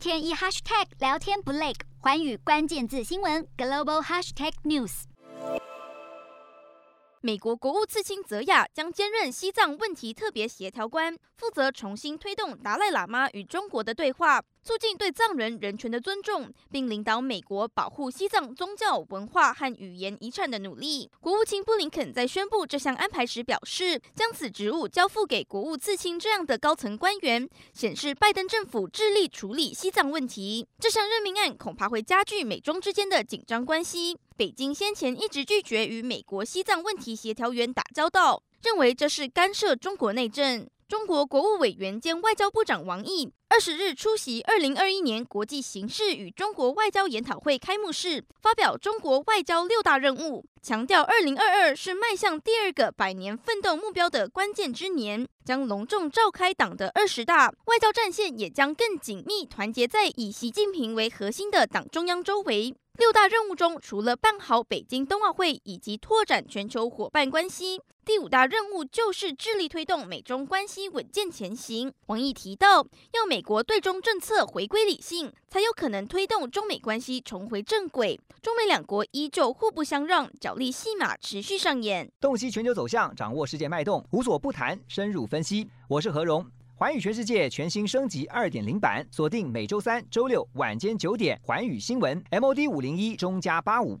天一 hashtag 聊天不累，环宇关键字新闻 global hashtag news。美国国务次卿泽亚将兼任西藏问题特别协调官，负责重新推动达赖喇嘛与中国的对话，促进对藏人人权的尊重，并领导美国保护西藏宗教文化和语言遗产的努力。国务卿布林肯在宣布这项安排时表示，将此职务交付给国务次卿这样的高层官员，显示拜登政府致力处理西藏问题。这项任命案恐怕会加剧美中之间的紧张关系。北京先前一直拒绝与美国西藏问题协调员打交道，认为这是干涉中国内政。中国国务委员兼外交部长王毅二十日出席二零二一年国际形势与中国外交研讨会开幕式，发表中国外交六大任务，强调二零二二是迈向第二个百年奋斗目标的关键之年，将隆重召开党的二十大，外交战线也将更紧密团结在以习近平为核心的党中央周围。六大任务中，除了办好北京冬奥会以及拓展全球伙伴关系，第五大任务就是致力推动美中关系稳健前行。王毅提到，要美国对中政策回归理性，才有可能推动中美关系重回正轨。中美两国依旧互不相让，角力戏码持续上演。洞悉全球走向，掌握世界脉动，无所不谈，深入分析。我是何荣。环宇全世界全新升级二点零版，锁定每周三、周六晚间九点，环宇新闻 MOD 五零一中加八五